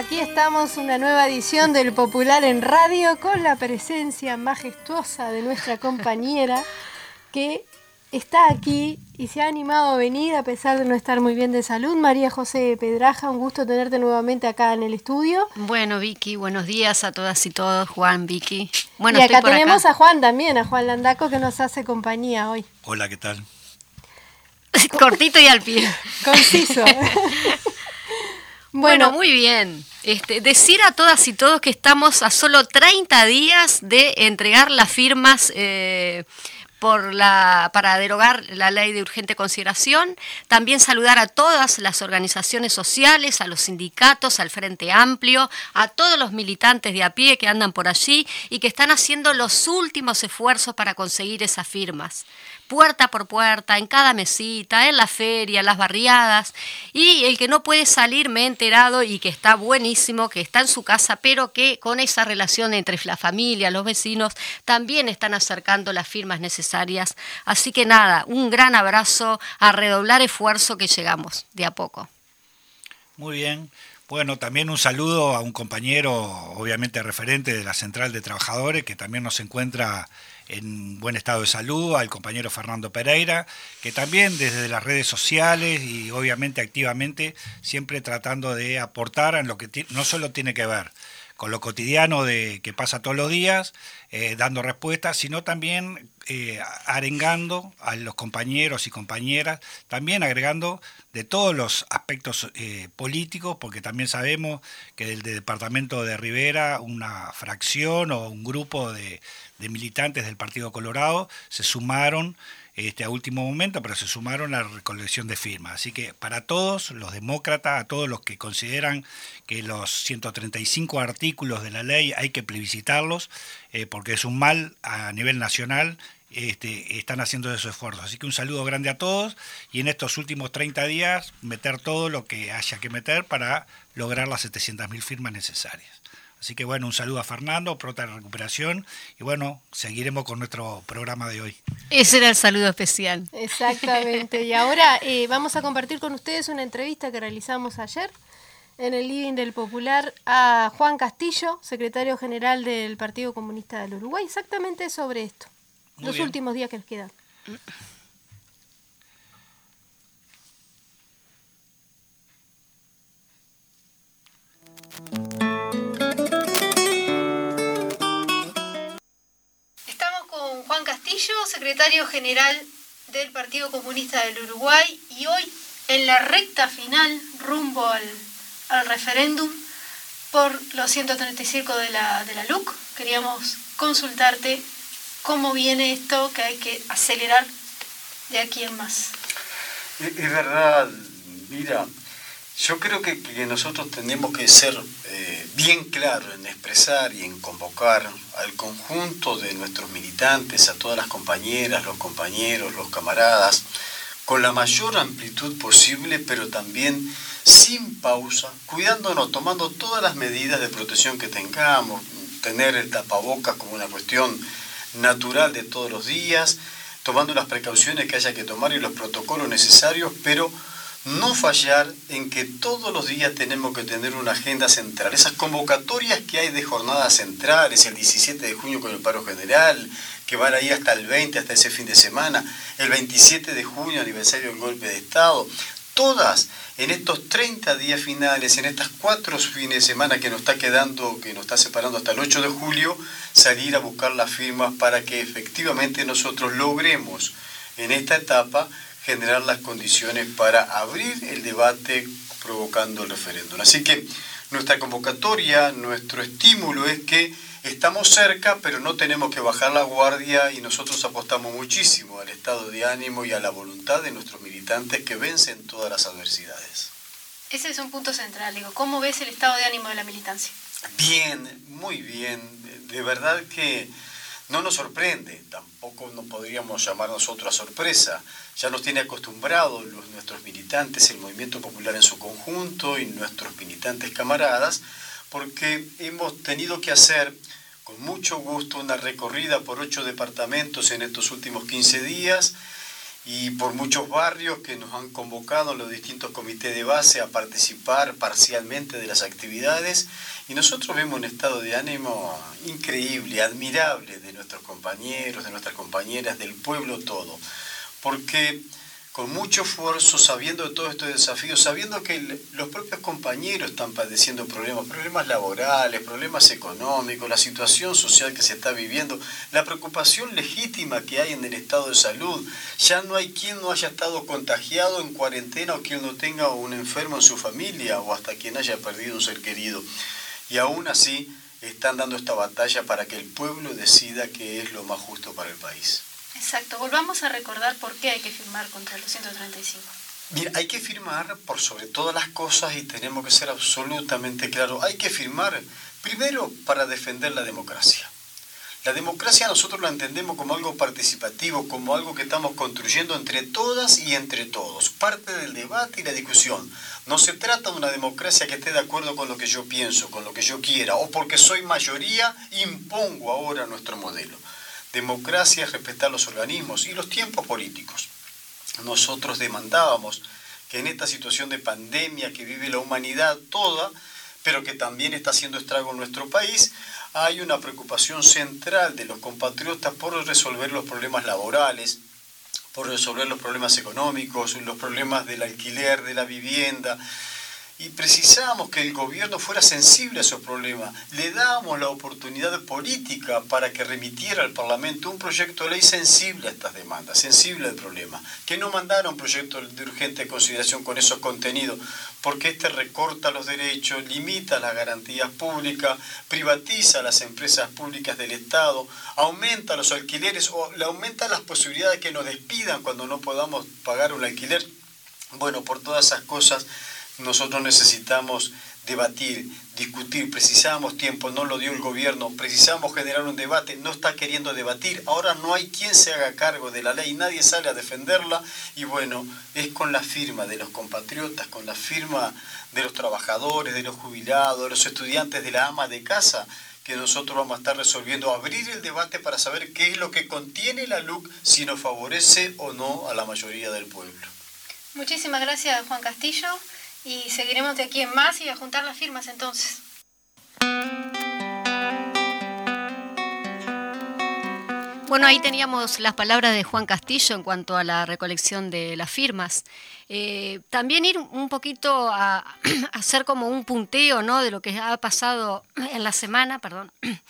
aquí estamos, una nueva edición del Popular en Radio con la presencia majestuosa de nuestra compañera que está aquí y se ha animado a venir a pesar de no estar muy bien de salud. María José Pedraja, un gusto tenerte nuevamente acá en el estudio. Bueno, Vicky, buenos días a todas y todos, Juan, Vicky. Bueno, y acá tenemos a Juan también, a Juan Landaco que nos hace compañía hoy. Hola, ¿qué tal? Cortito y al pie. Conciso. Bueno, muy bien. Este, decir a todas y todos que estamos a solo 30 días de entregar las firmas eh, por la, para derogar la ley de urgente consideración. También saludar a todas las organizaciones sociales, a los sindicatos, al Frente Amplio, a todos los militantes de a pie que andan por allí y que están haciendo los últimos esfuerzos para conseguir esas firmas puerta por puerta, en cada mesita, en la feria, en las barriadas. Y el que no puede salir, me he enterado y que está buenísimo, que está en su casa, pero que con esa relación entre la familia, los vecinos, también están acercando las firmas necesarias. Así que nada, un gran abrazo, a redoblar esfuerzo que llegamos de a poco. Muy bien. Bueno, también un saludo a un compañero, obviamente referente de la Central de Trabajadores, que también nos encuentra en buen estado de salud, al compañero Fernando Pereira, que también desde las redes sociales y obviamente activamente, siempre tratando de aportar en lo que no solo tiene que ver con lo cotidiano de que pasa todos los días, eh, dando respuestas, sino también eh, arengando a los compañeros y compañeras, también agregando de todos los aspectos eh, políticos, porque también sabemos que del departamento de Rivera una fracción o un grupo de, militantes del Partido Colorado se sumaron este, a último momento, pero se sumaron a la recolección de firmas. Así que para todos los demócratas, a todos los que consideran que los 135 artículos de la ley hay que plebiscitarlos, eh, porque es un mal a nivel nacional, este, están haciendo esos esfuerzos. Así que un saludo grande a todos y en estos últimos 30 días meter todo lo que haya que meter para lograr las 700.000 firmas necesarias. Así que bueno, un saludo a Fernando, prota de recuperación y bueno, seguiremos con nuestro programa de hoy. Ese era el saludo especial. Exactamente. Y ahora eh, vamos a compartir con ustedes una entrevista que realizamos ayer en el Living del Popular a Juan Castillo, secretario general del Partido Comunista del Uruguay, exactamente sobre esto, los últimos días que nos quedan. Juan Castillo, secretario general del Partido Comunista del Uruguay, y hoy en la recta final, rumbo al, referéndum por los 135 de la, de la LUC, queríamos consultarte cómo viene esto que hay que acelerar de aquí en más. Es verdad, mira, yo creo que, nosotros tenemos que ser eh, bien claros en expresar y en convocar al conjunto de nuestros militantes, a todas las compañeras, los compañeros, los camaradas, con la mayor amplitud posible, pero también sin pausa, cuidándonos, tomando todas las medidas de protección que tengamos, tener el tapabocas como una cuestión natural de todos los días, tomando las precauciones que haya que tomar y los protocolos necesarios, pero no fallar en que todos los días tenemos que tener una agenda central. Esas convocatorias que hay de jornadas centrales, el 17 de junio con el paro general, que van ahí hasta el 20, hasta ese fin de semana, el 27 de junio, aniversario del golpe de Estado, todas en estos 30 días finales, en estas cuatro fines de semana que nos está quedando, que nos está separando hasta el 8 de julio, salir a buscar las firmas para que efectivamente nosotros logremos en esta etapa generar las condiciones para abrir el debate provocando el referéndum. Así que nuestra convocatoria, nuestro estímulo es que estamos cerca, pero no tenemos que bajar la guardia y nosotros apostamos muchísimo al estado de ánimo y a la voluntad de nuestros militantes que vencen todas las adversidades. Ese es un punto central, digo, ¿cómo ves el estado de ánimo de la militancia? Bien, muy bien. De verdad que no nos sorprende, tampoco no podríamos llamar nosotros a sorpresa. Ya nos tiene acostumbrados nuestros militantes, el movimiento popular en su conjunto y nuestros militantes camaradas, porque hemos tenido que hacer con mucho gusto una recorrida por ocho departamentos en estos últimos 15 días y por muchos barrios que nos han convocado en los distintos comités de base a participar parcialmente de las actividades. Y nosotros vemos un estado de ánimo increíble, admirable de nuestros compañeros, de nuestras compañeras, del pueblo todo, porque con mucho esfuerzo, sabiendo de todos estos desafíos, sabiendo que los propios compañeros están padeciendo problemas, problemas laborales, problemas económicos, la situación social que se está viviendo, la preocupación legítima que hay en el estado de salud. Ya no hay quien no haya estado contagiado en cuarentena o quien no tenga un enfermo en su familia o hasta quien haya perdido un ser querido. Y aún así están dando esta batalla para que el pueblo decida qué es lo más justo para el país. Exacto, volvamos a recordar por qué hay que firmar contra el 235. Mira, hay que firmar por sobre todas las cosas y tenemos que ser absolutamente claros. Hay que firmar primero para defender la democracia. La democracia nosotros la entendemos como algo participativo, como algo que estamos construyendo entre todas y entre todos, parte del debate y la discusión. No se trata de una democracia que esté de acuerdo con lo que yo pienso, con lo que yo quiera, o porque soy mayoría impongo ahora nuestro modelo. Democracia es respetar los organismos y los tiempos políticos. Nosotros demandábamos que en esta situación de pandemia que vive la humanidad toda, pero que también está haciendo estrago en nuestro país, hay una preocupación central de los compatriotas por resolver los problemas laborales, por resolver los problemas económicos, los problemas del alquiler, de la vivienda, y precisamos que el gobierno fuera sensible a esos problemas. Le damos la oportunidad política para que remitiera al Parlamento un proyecto de ley sensible a estas demandas, sensible al problema. Que no mandara un proyecto de urgente consideración con esos contenidos, porque este recorta los derechos, limita las garantías públicas, privatiza las empresas públicas del Estado, aumenta los alquileres o le aumenta las posibilidades de que nos despidan cuando no podamos pagar un alquiler. Bueno, por todas esas cosas nosotros necesitamos debatir, discutir, precisamos tiempo, no lo dio el gobierno, precisamos generar un debate, no está queriendo debatir, ahora no hay quien se haga cargo de la ley, nadie sale a defenderla y bueno, es con la firma de los compatriotas, con la firma de los trabajadores, de los jubilados, de los estudiantes, de la ama de casa, que nosotros vamos a estar resolviendo, abrir el debate para saber qué es lo que contiene la LUC, si nos favorece o no a la mayoría del pueblo. Muchísimas gracias, Juan Castillo y seguiremos de aquí en más y a juntar las firmas entonces. Bueno, ahí teníamos las palabras de Juan Castillo en cuanto a la recolección de las firmas. Eh, también ir un poquito a, hacer como un punteo ¿no? de lo que ha pasado en la semana, perdón.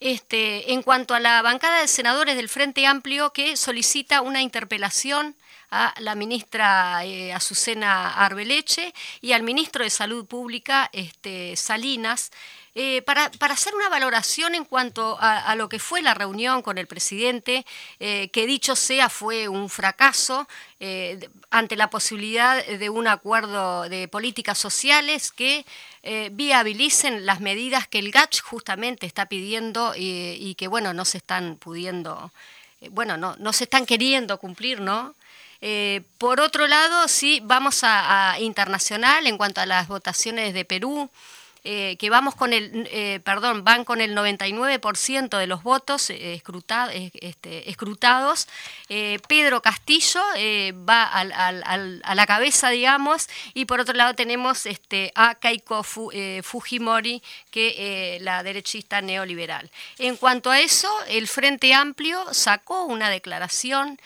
Este, en cuanto a la bancada de senadores del Frente Amplio que solicita una interpelación a la ministra eh, Azucena Arbeleche y al ministro de Salud Pública, este, Salinas, eh, para, hacer una valoración en cuanto a, lo que fue la reunión con el presidente, eh, que dicho sea fue un fracaso ante la posibilidad de un acuerdo de políticas sociales que viabilicen las medidas que el GACH justamente está pidiendo y que, bueno, no se están pudiendo, bueno, no, no se están queriendo cumplir, ¿no? Eh, por otro lado, sí, vamos a, internacional en cuanto a las votaciones de Perú. Eh, que vamos con el, eh, perdón, van con el 99% de los votos este, escrutados. Pedro Castillo va a la cabeza, digamos, y por otro lado tenemos este, a Keiko Fujimori, que la derechista neoliberal. En cuanto a eso, el Frente Amplio sacó una declaración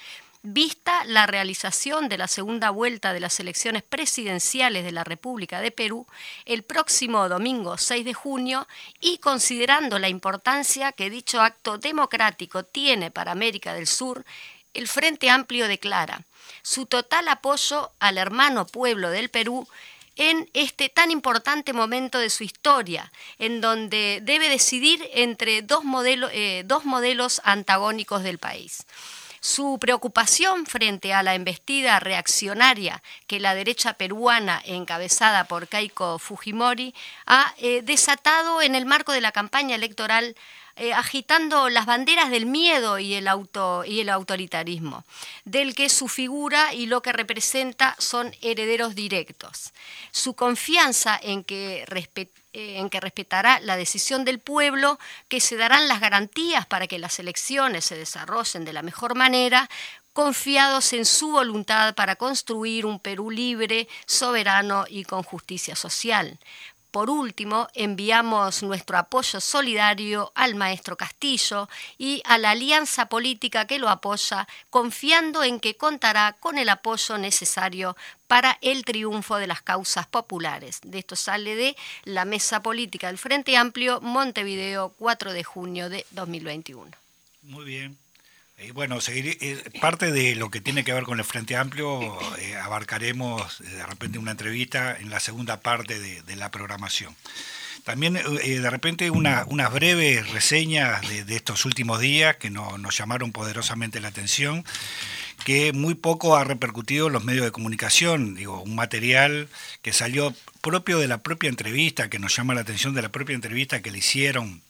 vista la realización de la segunda vuelta de las elecciones presidenciales de la República de Perú el próximo domingo 6 de junio y considerando la importancia que dicho acto democrático tiene para América del Sur, el Frente Amplio declara su total apoyo al hermano pueblo del Perú en este tan importante momento de su historia, en donde debe decidir entre dos, eh, dos modelos antagónicos del país. Su preocupación frente a la embestida reaccionaria que la derecha peruana, encabezada por Keiko Fujimori, ha eh, desatado en el marco de la campaña electoral eh, agitando las banderas del miedo y el, auto, y el autoritarismo, del que su figura y lo que representa son herederos directos. Su confianza en que eh, en que respetará la decisión del pueblo, que se darán las garantías para que las elecciones se desarrollen de la mejor manera, confiados en su voluntad para construir un Perú libre, soberano y con justicia social. Por último, enviamos nuestro apoyo solidario al maestro Castillo y a la alianza política que lo apoya, confiando en que contará con el apoyo necesario para el triunfo de las causas populares. De esto sale de la Mesa Política del Frente Amplio, Montevideo, 4 de junio de 2021. Muy bien. Y bueno, seguir, eh, parte de lo que tiene que ver con el Frente Amplio eh, abarcaremos de repente una entrevista en la segunda parte de, la programación. También eh, de repente una, unas breves reseñas de, estos últimos días que nos llamaron poderosamente la atención, que muy poco ha repercutido en los medios de comunicación, digo, un material que salió propio de la propia entrevista, que nos llama la atención de la propia entrevista que le hicieron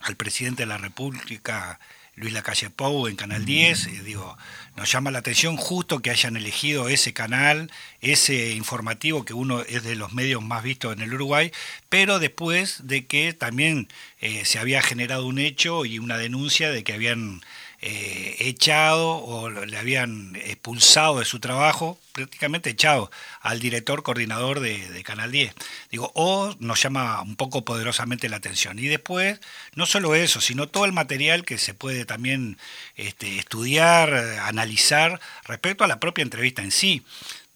al presidente de la República Luis Lacalle Pou en Canal 10. Eh, digo, nos llama la atención justo que hayan elegido ese canal, ese informativo que uno es de los medios más vistos en el Uruguay, pero después de que también eh, se había generado un hecho y una denuncia de que habían eh, echado o le habían expulsado de su trabajo, prácticamente echado al director coordinador de, Canal 10. Digo, o nos llama un poco poderosamente la atención. Y después, no solo eso, sino todo el material que se puede también este, estudiar, analizar respecto a la propia entrevista en sí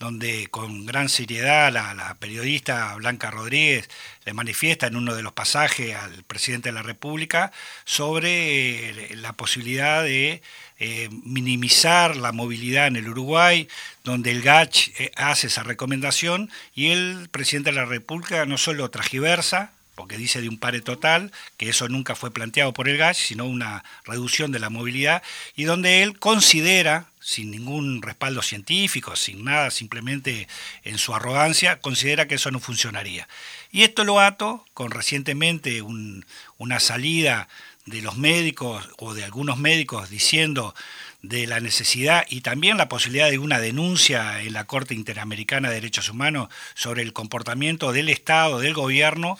donde con gran seriedad la, periodista Blanca Rodríguez le manifiesta en uno de los pasajes al presidente de la República sobre eh, la posibilidad de eh, minimizar la movilidad en el Uruguay, donde el GACH eh, hace esa recomendación y el presidente de la República no solo tragiversa, porque dice de un pare total, que eso nunca fue planteado por el GACH, sino una reducción de la movilidad, y donde él considera sin ningún respaldo científico, sin nada, simplemente en su arrogancia, considera que eso no funcionaría. Y esto lo ato con recientemente una salida de los médicos o de algunos médicos diciendo de la necesidad y también la posibilidad de una denuncia en la Corte Interamericana de Derechos Humanos sobre el comportamiento del Estado, del gobierno,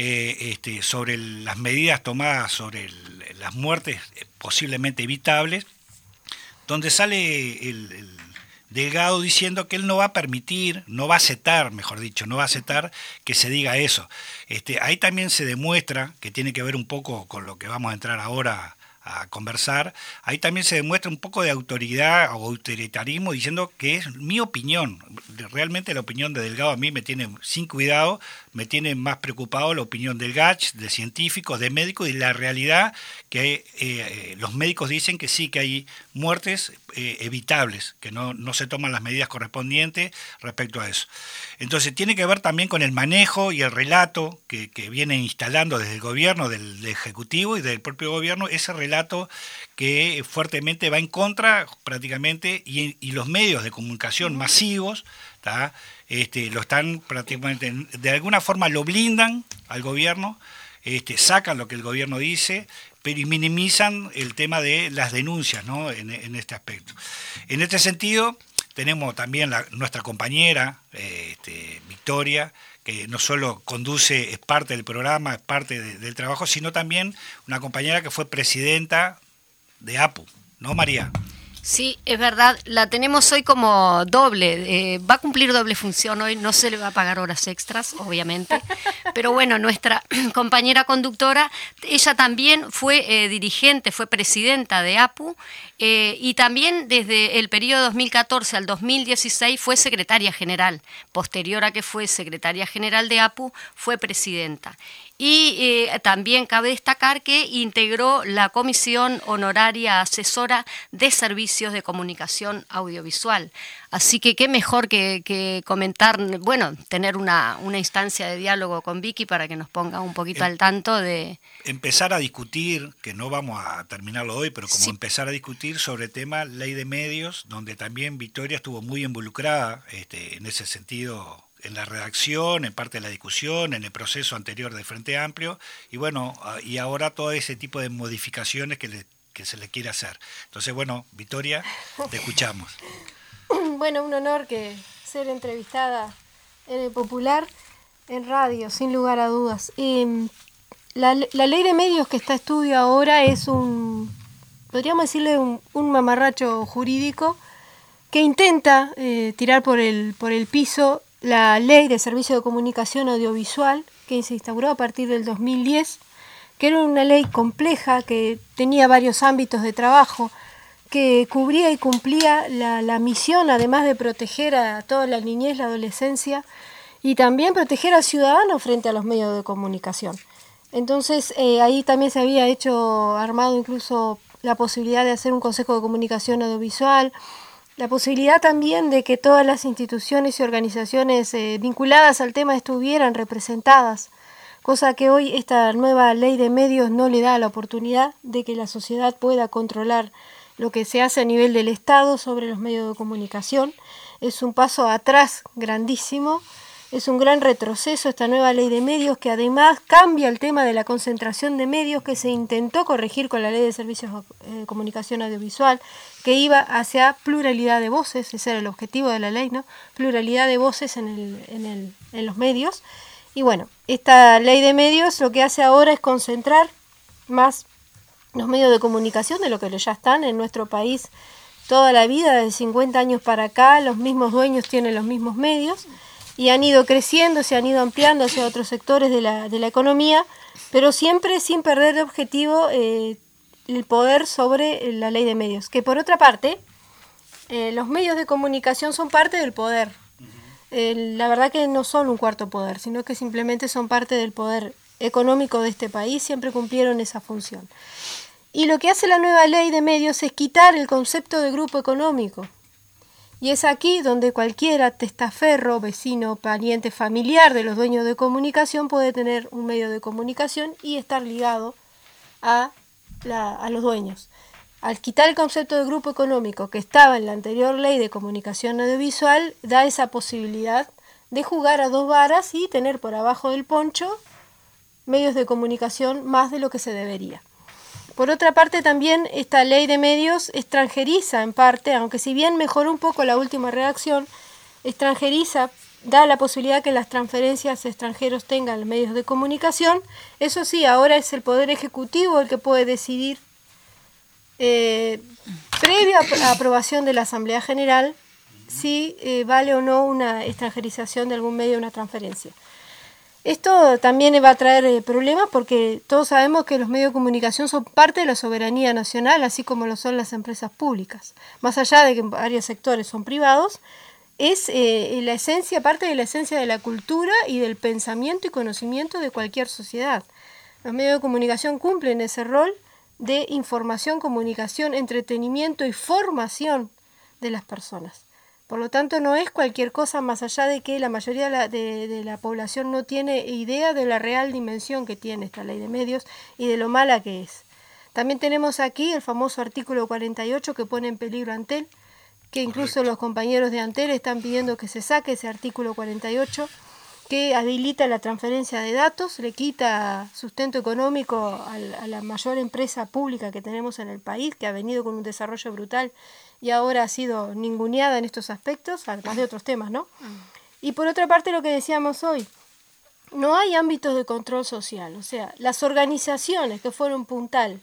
eh, este, sobre las medidas tomadas sobre las muertes posiblemente evitables donde sale el, Delgado diciendo que él no va a permitir, no va a aceptar, mejor dicho, no va a aceptar que se diga eso. Este, ahí también se demuestra, que tiene que ver un poco con lo que vamos a entrar ahora a conversar, ahí también se demuestra un poco de autoridad o autoritarismo diciendo que es mi opinión. Realmente la opinión de Delgado a mí me tiene sin cuidado, me tiene más preocupado la opinión del GACH, de científicos, de médicos y la realidad que eh, los médicos dicen que sí, que hay muertes eh, evitables, que no, no se toman las medidas correspondientes respecto a eso. Entonces tiene que ver también con el manejo y el relato que, que viene instalando desde el gobierno, del, Ejecutivo y del propio gobierno, ese relato que fuertemente va en contra prácticamente y, y los medios de comunicación masivos este, lo están prácticamente, de alguna forma lo blindan al gobierno, este, sacan lo que el gobierno dice, pero minimizan el tema de las denuncias en, este aspecto. En este sentido, tenemos también nuestra compañera, este, Victoria, que no solo conduce, es parte del programa, es parte del trabajo, sino también una compañera que fue presidenta de APU, ¿no, María? Sí, es verdad, la tenemos hoy como doble, eh, va a cumplir doble función hoy, no se le va a pagar horas extras, obviamente, pero bueno, nuestra compañera conductora, ella también fue eh, dirigente, fue presidenta de APU eh, y también desde el periodo 2014 al 2016 fue secretaria general, posterior a que fue secretaria general de APU, fue presidenta. Y eh, también cabe destacar que integró la Comisión Honoraria Asesora de Servicios de Comunicación Audiovisual. Así que qué mejor que, comentar, bueno, tener una, instancia de diálogo con Vicky para que nos ponga un poquito em, al tanto de... Empezar a discutir, que no vamos a terminarlo hoy, pero como empezar a discutir sobre el tema ley de medios, donde también Victoria estuvo muy involucrada este, en ese sentido en la redacción, en parte de la discusión, en el proceso anterior del Frente Amplio, y bueno, y ahora todo ese tipo de modificaciones que, se le quiere hacer. Entonces, bueno, Victoria, te escuchamos. Bueno, un honor que ser entrevistada en el Popular, en radio, sin lugar a dudas. Y la, la ley de medios que está a estudio ahora es un, podríamos decirle, un, un mamarracho jurídico que intenta eh, tirar por el, por el piso la ley de servicio de comunicación audiovisual que se instauró a partir del 2010, que era una ley compleja que tenía varios ámbitos de trabajo, que cubría y cumplía la, la misión, además de proteger a toda la niñez, la adolescencia, y también proteger al ciudadano frente a los medios de comunicación. Entonces eh, ahí también se había hecho armado incluso la posibilidad de hacer un consejo de comunicación audiovisual, la posibilidad también de que todas las instituciones y organizaciones eh, vinculadas al tema estuvieran representadas, cosa que hoy esta nueva ley de medios no le da la oportunidad de que la sociedad pueda controlar lo que se hace a nivel del Estado sobre los medios de comunicación. Es un paso atrás grandísimo es un gran retroceso esta nueva ley de medios que además cambia el tema de la concentración de medios que se intentó corregir con la ley de servicios de eh, comunicación audiovisual, que iba hacia pluralidad de voces, ese era el objetivo de la ley, ¿no? Pluralidad de voces en, el, en, el, en los medios. Y bueno, esta ley de medios lo que hace ahora es concentrar más los medios de comunicación de lo que ya están en nuestro país toda la vida, de 50 años para acá, los mismos dueños tienen los mismos medios y han ido creciendo, se han ido ampliando hacia otros sectores de la, de la economía, pero siempre sin perder de objetivo eh, el poder sobre la ley de medios. Que por otra parte, eh, los medios de comunicación son parte del poder. la verdad que no son un cuarto poder, sino que simplemente son parte del poder económico de este país, siempre cumplieron esa función. Y lo que hace la nueva ley de medios es quitar el concepto de grupo económico. Y es aquí donde cualquiera testaferro, vecino, pariente, familiar de los dueños de comunicación puede tener un medio de comunicación y estar ligado a, a los dueños. Al quitar el concepto de grupo económico que estaba en la anterior ley de comunicación audiovisual, da esa posibilidad de jugar a dos varas y tener por abajo del poncho medios de comunicación más de lo que se debería. Por otra parte, también esta ley de medios extranjeriza en parte, aunque si bien mejoró un poco la última redacción, extranjeriza, da la posibilidad que las transferencias extranjeros tengan medios de comunicación. Eso sí, ahora es el Poder Ejecutivo el que puede decidir, eh, previo a aprobación de la Asamblea General, si eh, vale o no una extranjerización de algún medio de una transferencia. Esto también va a traer eh, problemas porque todos sabemos que los medios de comunicación son parte de la soberanía nacional, así como lo son las empresas públicas. Más allá de que varios sectores son privados, es eh, la esencia, parte de la esencia de la cultura y del pensamiento y conocimiento de cualquier sociedad. Los medios de comunicación cumplen ese rol de información, comunicación, entretenimiento y formación de las personas. Por lo tanto, no es cualquier cosa más allá de que la mayoría de la, de, la, población no tiene idea de la real dimensión que tiene esta ley de medios y de lo mala que es. También tenemos aquí el famoso artículo 48 que pone en peligro a Antel, que incluso los compañeros de Antel están pidiendo que se saque ese artículo 48 que habilita la transferencia de datos, le quita sustento económico a la mayor empresa pública que tenemos en el país, que ha venido con un desarrollo brutal y ahora ha sido ninguneada en estos aspectos, además de otros temas, ¿no? Mm. Y por otra parte, lo que decíamos hoy, no hay ámbitos de control social, o sea, las organizaciones que fueron puntal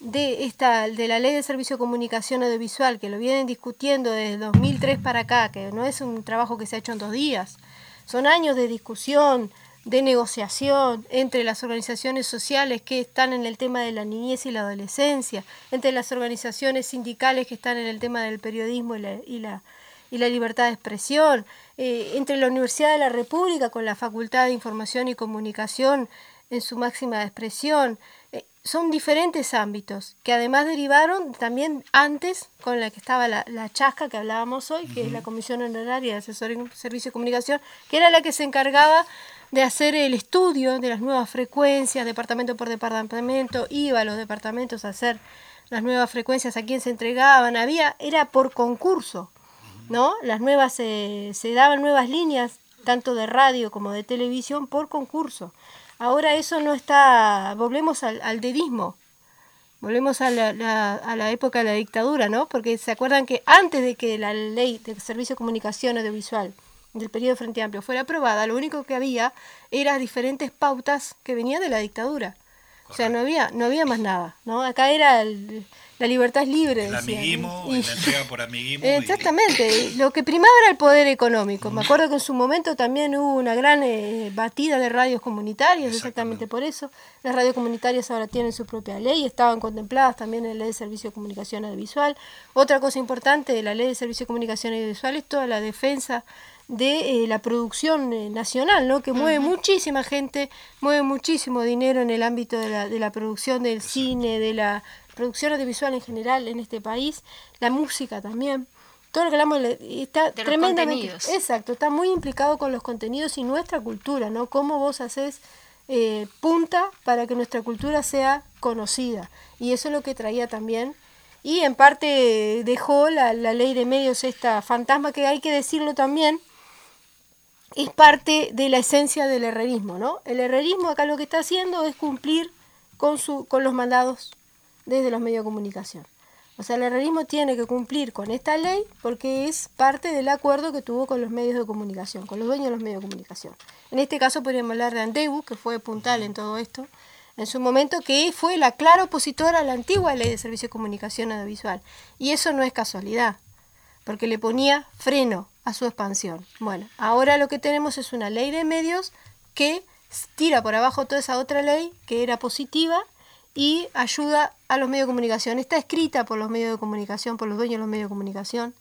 de esta de la Ley de Servicio de Comunicación Audiovisual, que lo vienen discutiendo desde 2003 para acá, que no es un trabajo que se ha hecho en dos días, son años de discusión, de negociación entre las organizaciones sociales que están en el tema de la niñez y la adolescencia, entre las organizaciones sindicales que están en el tema del periodismo y la, y la, y la libertad de expresión, eh, entre la Universidad de la República con la Facultad de Información y Comunicación en su máxima expresión. Eh, son diferentes ámbitos que además derivaron también antes con la que estaba la, la chasca que hablábamos hoy, que es la Comisión Honoraria de Asesoría y Servicio de Comunicación, que era la que se encargaba de hacer el estudio de las nuevas frecuencias, departamento por departamento, iba a los departamentos a hacer las nuevas frecuencias, a quién se entregaban, había, era por concurso, ¿no? Las nuevas, se daban nuevas líneas tanto de radio como de televisión, por concurso. Ahora eso no está, volvemos al, al dedismo, volvemos a la, a la época de la dictadura, ¿no? Porque se acuerdan que antes de que la ley de servicio de comunicación audiovisual del periodo Frente Amplio fuera aprobada, lo único que había eran diferentes pautas que venían de la dictadura. O sea, no había, no había más nada, ¿no? Acá era la libertad es libre. El amiguismo, y, la entrega por amiguismo. Exactamente, lo que primaba era el poder económico. Me acuerdo que en su momento también hubo una gran eh, batida de radios comunitarias, exactamente por eso. Las radios comunitarias ahora tienen su propia ley, estaban contempladas también en la ley de servicio de comunicación audiovisual. Otra cosa importante de la ley de servicio de comunicación audiovisual es toda la defensa de eh, la producción eh, nacional, ¿no? que mueve muchísima gente, mueve muchísimo dinero en el ámbito de la, de la producción del cine, de la producción audiovisual en general en este país, la música también. Todo lo que hablamos está tremendamente. Exacto, está muy implicado con los contenidos y nuestra cultura, ¿no? Cómo vos haces eh, punta para que nuestra cultura sea conocida. Y eso es lo que traía también. Y en parte dejó la, la ley de medios esta fantasma que hay que decirlo también, es parte de la esencia del herrerismo, ¿no? El herrerismo acá lo que está haciendo es cumplir con, su, con los mandados desde los medios de comunicación. O sea, el herrerismo tiene que cumplir con esta ley porque es parte del acuerdo que tuvo con los medios de comunicación, con los dueños de los medios de comunicación. En este caso podríamos hablar de Andeu, que fue puntal en todo esto, en su momento, que fue la clara opositora a la antigua ley de servicio de comunicación audiovisual. Y eso no es casualidad, porque le ponía freno a su expansión. Bueno, ahora lo que tenemos es una ley de medios que tira por abajo toda esa otra ley que era positiva y ayuda a los medios de comunicación. Está escrita por los medios de comunicación, por los dueños de los medios de comunicación,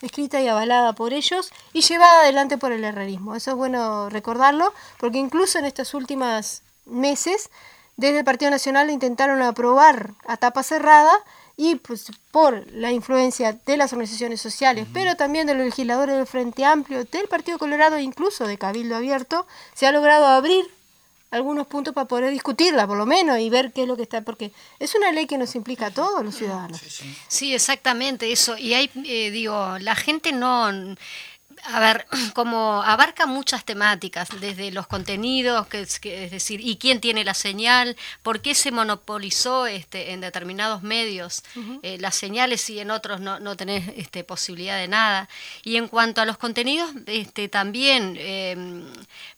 escrita y avalada por ellos y llevada adelante por el herrerismo. Eso es bueno recordarlo, porque incluso en estos últimos meses, desde el Partido Nacional intentaron aprobar a tapa cerrada y pues por la influencia de las organizaciones sociales, pero también de los legisladores del Frente Amplio, del Partido Colorado e incluso de Cabildo Abierto, se ha logrado abrir algunos puntos para poder discutirla, por lo menos, y ver qué es lo que está, porque es una ley que nos implica a todos los ciudadanos. Sí, exactamente eso. Y hay, eh, digo, la gente no a ver, como abarca muchas temáticas, desde los contenidos, que es, decir, y quién tiene la señal, por qué se monopolizó este, en determinados medios eh, las señales y en otros no, no tenés este, posibilidad de nada. Y en cuanto a los contenidos, este, también em,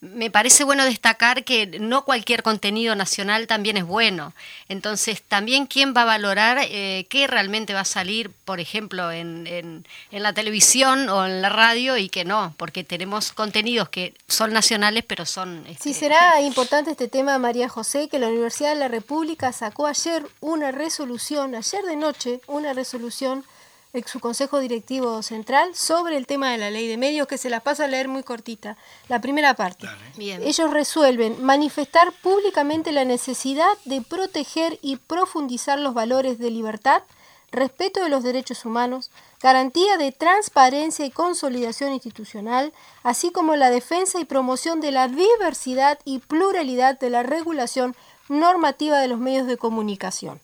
me parece bueno destacar que no cualquier contenido nacional también es bueno. Entonces, también quién va a valorar eh, qué realmente va a salir, por ejemplo, en, en, en la televisión o en la radio y que no, porque tenemos contenidos que son nacionales, pero son... Este, sí, será importante este tema, María José, que la Universidad de la República sacó ayer una resolución, ayer de noche, una resolución en su Consejo Directivo Central sobre el tema de la ley de medios, que se las paso a leer muy cortita. La primera parte. Ellos resuelven manifestar públicamente la necesidad de proteger y profundizar los valores de libertad, respeto de los derechos humanos, garantía de transparencia y consolidación institucional, así como la defensa y promoción de la diversidad y pluralidad de la regulación normativa de los medios de comunicación.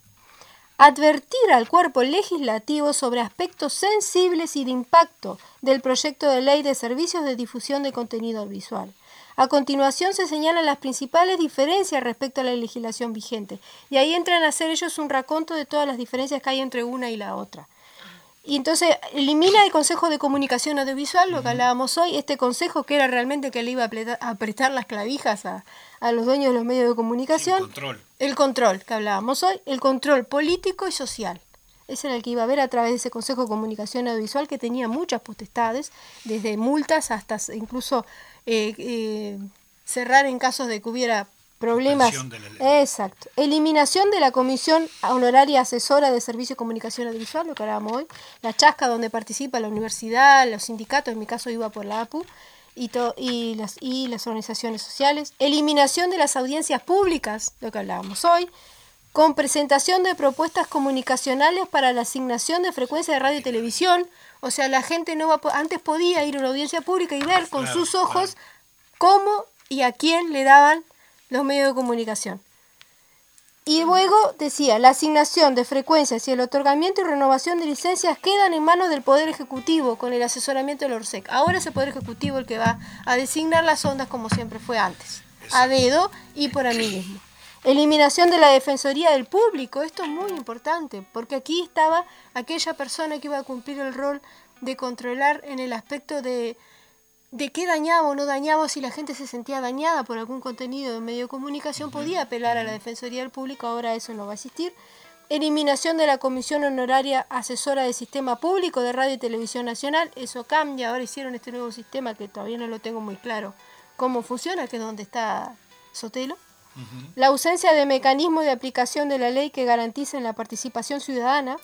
Advertir al cuerpo legislativo sobre aspectos sensibles y de impacto del proyecto de ley de servicios de difusión de contenido visual. A continuación se señalan las principales diferencias respecto a la legislación vigente y ahí entran a hacer ellos un raconto de todas las diferencias que hay entre una y la otra. Y entonces elimina el Consejo de Comunicación Audiovisual, lo que hablábamos hoy, este consejo que era realmente que le iba a apretar, las clavijas a, los dueños de los medios de comunicación. El control. El control que hablábamos hoy, el control político y social. Ese era el que iba a ver a través de ese Consejo de Comunicación Audiovisual que tenía muchas potestades, desde multas hasta incluso eh, eh, cerrar en casos de que hubiera problemas. Exacto. Eliminación de la Comisión Honoraria Asesora de Servicio de Comunicación Audiovisual, lo que hablábamos hoy. La chasca donde participa la universidad, los sindicatos, en mi caso iba por la APU, y, y, las, y las organizaciones sociales. Eliminación de las audiencias públicas, lo que hablábamos hoy. Con presentación de propuestas comunicacionales para la asignación de frecuencia de radio y televisión. O sea, la gente no va antes podía ir a una audiencia pública y ver con sus ojos cómo y a quién le daban los medios de comunicación. Y luego decía, la asignación de frecuencias y el otorgamiento y renovación de licencias quedan en manos del Poder Ejecutivo con el asesoramiento del ORSEC. Ahora es el Poder Ejecutivo el que va a designar las ondas como siempre fue antes, a dedo y por a mí mismo. Eliminación de la Defensoría del Público, esto es muy importante, porque aquí estaba aquella persona que iba a cumplir el rol de controlar en el aspecto de, de qué dañaba o no dañaba, si la gente se sentía dañada por algún contenido de medio de comunicación, podía apelar a la Defensoría del Público, ahora eso no va a existir. Eliminación de la Comisión Honoraria Asesora del Sistema Público de Radio y Televisión Nacional, eso cambia, ahora hicieron este nuevo sistema que todavía no lo tengo muy claro cómo funciona, que es donde está Sotelo. La ausencia de mecanismos de aplicación de la ley que garanticen la participación ciudadana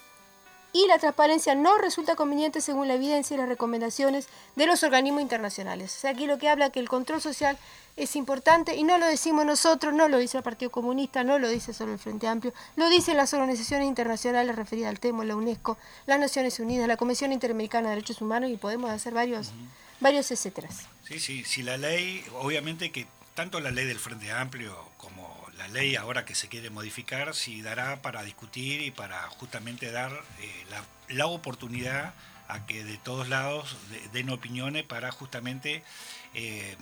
y la transparencia no resulta conveniente según la evidencia y las recomendaciones de los organismos internacionales. O sea, aquí lo que habla que el control social es importante y no lo decimos nosotros, no lo dice el Partido Comunista, no lo dice solo el Frente Amplio, lo dicen las organizaciones internacionales referidas al tema, la UNESCO, las Naciones Unidas, la Comisión Interamericana de Derechos Humanos y podemos hacer varios, varios etcétera. Sí, sí, si la ley, obviamente que tanto la ley del Frente Amplio como la ley ahora que se quiere modificar, sí dará para discutir y para justamente dar eh, la, oportunidad a que de todos lados den opiniones para justamente eh,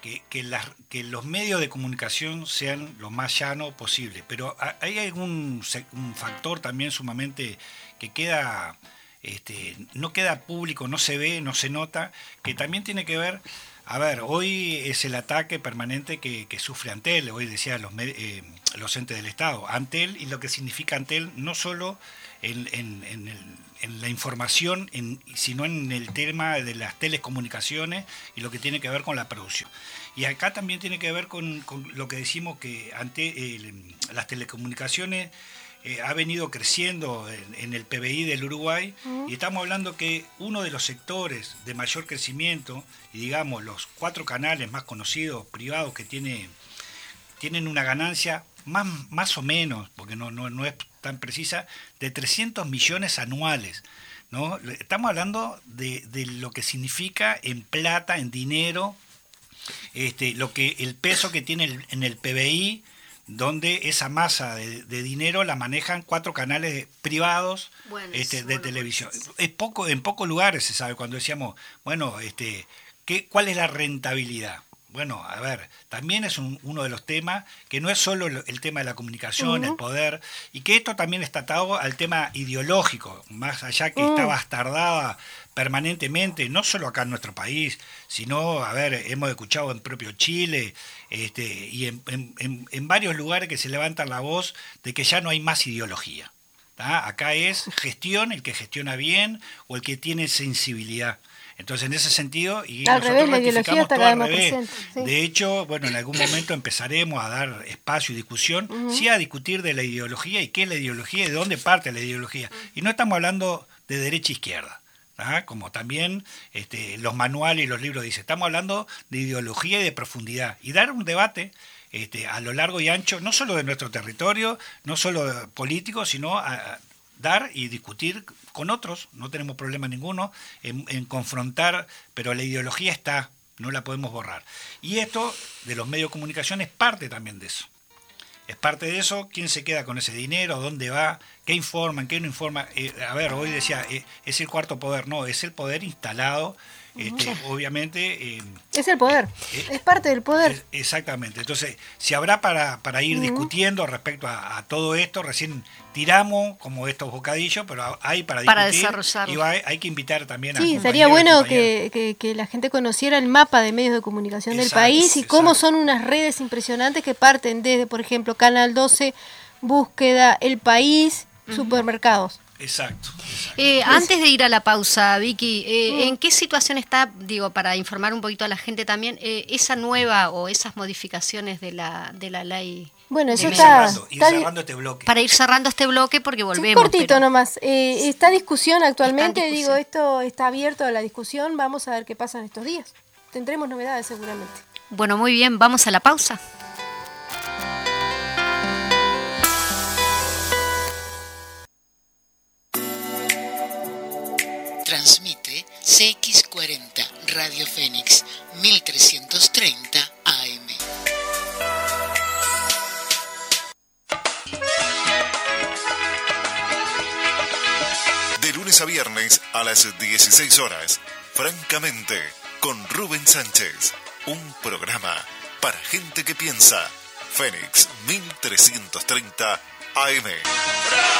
que, que, los medios de comunicación sean lo más llano posible. Pero hay algún un factor también sumamente que queda, este, no queda público, no se ve, no se nota, que también tiene que ver a ver, hoy es el ataque permanente que, sufre Antel, hoy decía los, eh, entes del Estado. Antel y lo que significa Antel no solo en, la información, sino en el tema de las telecomunicaciones y lo que tiene que ver con la producción. Y acá también tiene que ver con, lo que decimos que ante las telecomunicaciones eh, ha venido creciendo en, el PBI del Uruguay y estamos hablando que uno de los sectores de mayor crecimiento y digamos los cuatro canales más conocidos privados que tiene, tienen una ganancia más, más o menos, porque no, no, es tan precisa, de 300 millones anuales. ¿no? Estamos hablando de, de lo que significa en plata, en dinero, este, lo que el peso que tiene en el PBI donde esa masa de, dinero la manejan cuatro canales privados este, de televisión. Es poco, en pocos lugares se sabe cuando decíamos, bueno, este, ¿qué, ¿cuál es la rentabilidad? Bueno, a ver, también es uno de los temas que no es solo el, tema de la comunicación, el poder, y que esto también está atado al tema ideológico, más allá que está mm. bastardada permanentemente, no solo acá en nuestro país, sino, a ver, hemos escuchado en propio Chile este, y en, varios lugares que se levantan la voz de que ya no hay más ideología. Acá es gestión, el que gestiona bien o el que tiene sensibilidad. Entonces, en ese sentido, y al revés, la ideología está cada vez De hecho, bueno, en algún momento empezaremos a dar espacio y discusión, sí a discutir de la ideología y qué es la ideología y de dónde parte la ideología. Y no estamos hablando de derecha e izquierda. ¿ah? como también este, los manuales y los libros dicen. Estamos hablando de ideología y de profundidad. Y dar un debate este, a lo largo y ancho, no solo de nuestro territorio, no solo político, sino a, dar y discutir con otros, no tenemos problema ninguno en, confrontar, pero la ideología está, no la podemos borrar. Y esto de los medios de comunicación es parte también de eso es parte de eso, quién se queda con ese dinero, dónde va, qué informan, qué no informa. Eh, a ver, hoy decía, eh, es el cuarto poder, no, es el poder instalado este, obviamente... Eh, es el poder, eh, es parte del poder. exactamente, entonces, si habrá para, para ir discutiendo respecto a, todo esto, recién tiramos como estos bocadillos, pero hay para. Para Y hay, que invitar también a... Sí, sería bueno que, la gente conociera el mapa de medios de comunicación del país y cómo son unas redes impresionantes que parten desde, por ejemplo, Canal 12, Búsqueda, El País, supermercados. Exacto. Eh, antes de ir a la pausa, Vicky, eh, ¿en qué situación está, digo, para informar un poquito a la gente también, eh, esa nueva o esas modificaciones de la, de la ley? Bueno, eso está, cerrando este bloque. Para ir cerrando este bloque porque volvemos. cortito nomás. está discusión actualmente, digo, esto está abierto a la discusión, vamos a ver qué pasa en estos días. Tendremos novedades seguramente. Bueno, muy bien, vamos a la pausa. CX40 Radio Fénix 1330 AM. De lunes a viernes a las 16 horas, francamente, con Rubén Sánchez, un programa para gente que piensa. Fénix 1330 AM.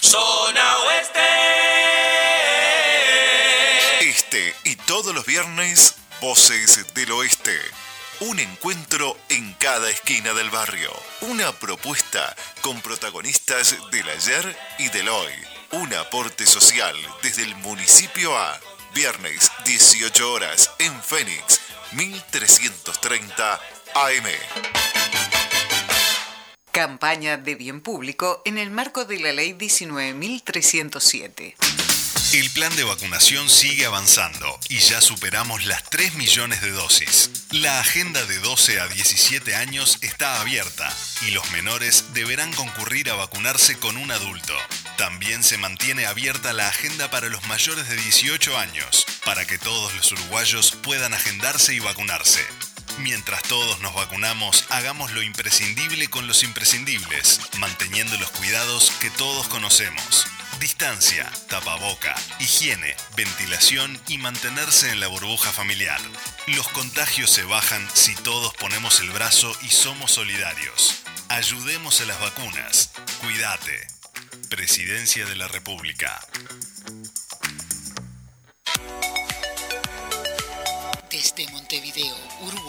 Zona Oeste. Este y todos los viernes, Voces del Oeste. Un encuentro en cada esquina del barrio. Una propuesta con protagonistas del ayer y del hoy. Un aporte social desde el municipio a viernes 18 horas en Fénix 1330 AM. Campaña de bien público en el marco de la Ley 19.307. El plan de vacunación sigue avanzando y ya superamos las 3 millones de dosis. La agenda de 12 a 17 años está abierta y los menores deberán concurrir a vacunarse con un adulto. También se mantiene abierta la agenda para los mayores de 18 años, para que todos los uruguayos puedan agendarse y vacunarse. Mientras todos nos vacunamos, hagamos lo imprescindible con los imprescindibles, manteniendo los cuidados que todos conocemos. Distancia, tapaboca, higiene, ventilación y mantenerse en la burbuja familiar. Los contagios se bajan si todos ponemos el brazo y somos solidarios. Ayudemos a las vacunas. Cuídate. Presidencia de la República. Desde Montevideo, Uruguay,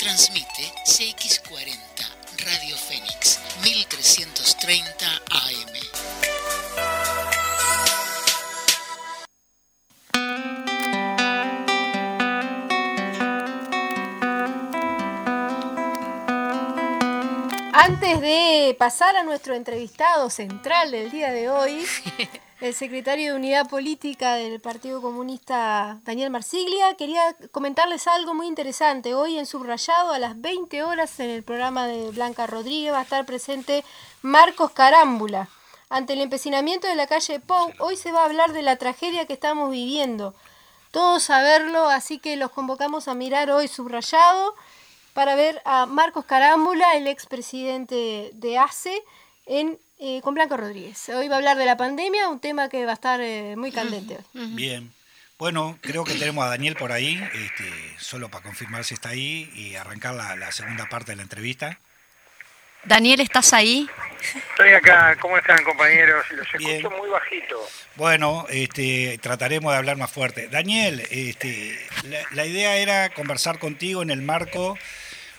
transmite CX40 Radio Fénix 1330 AM. Antes de pasar a nuestro entrevistado central del día de hoy, el secretario de Unidad Política del Partido Comunista, Daniel Marsiglia, quería comentarles algo muy interesante. Hoy en Subrayado, a las 20 horas, en el programa de Blanca Rodríguez, va a estar presente Marcos Carámbula. Ante el empecinamiento de la calle Pou, hoy se va a hablar de la tragedia que estamos viviendo. Todos a verlo, así que los convocamos a mirar hoy Subrayado para ver a Marcos Carámbula, el expresidente de ACE, en, eh, con Blanco Rodríguez. Hoy va a hablar de la pandemia, un tema que va a estar eh, muy candente hoy. Bien. Bueno, creo que tenemos a Daniel por ahí, este, solo para confirmar si está ahí y arrancar la, la segunda parte de la entrevista. Daniel, ¿estás ahí? Estoy acá, ¿cómo están compañeros? Los Bien. escucho muy bajito. Bueno, este, trataremos de hablar más fuerte. Daniel, este, la, la idea era conversar contigo en el marco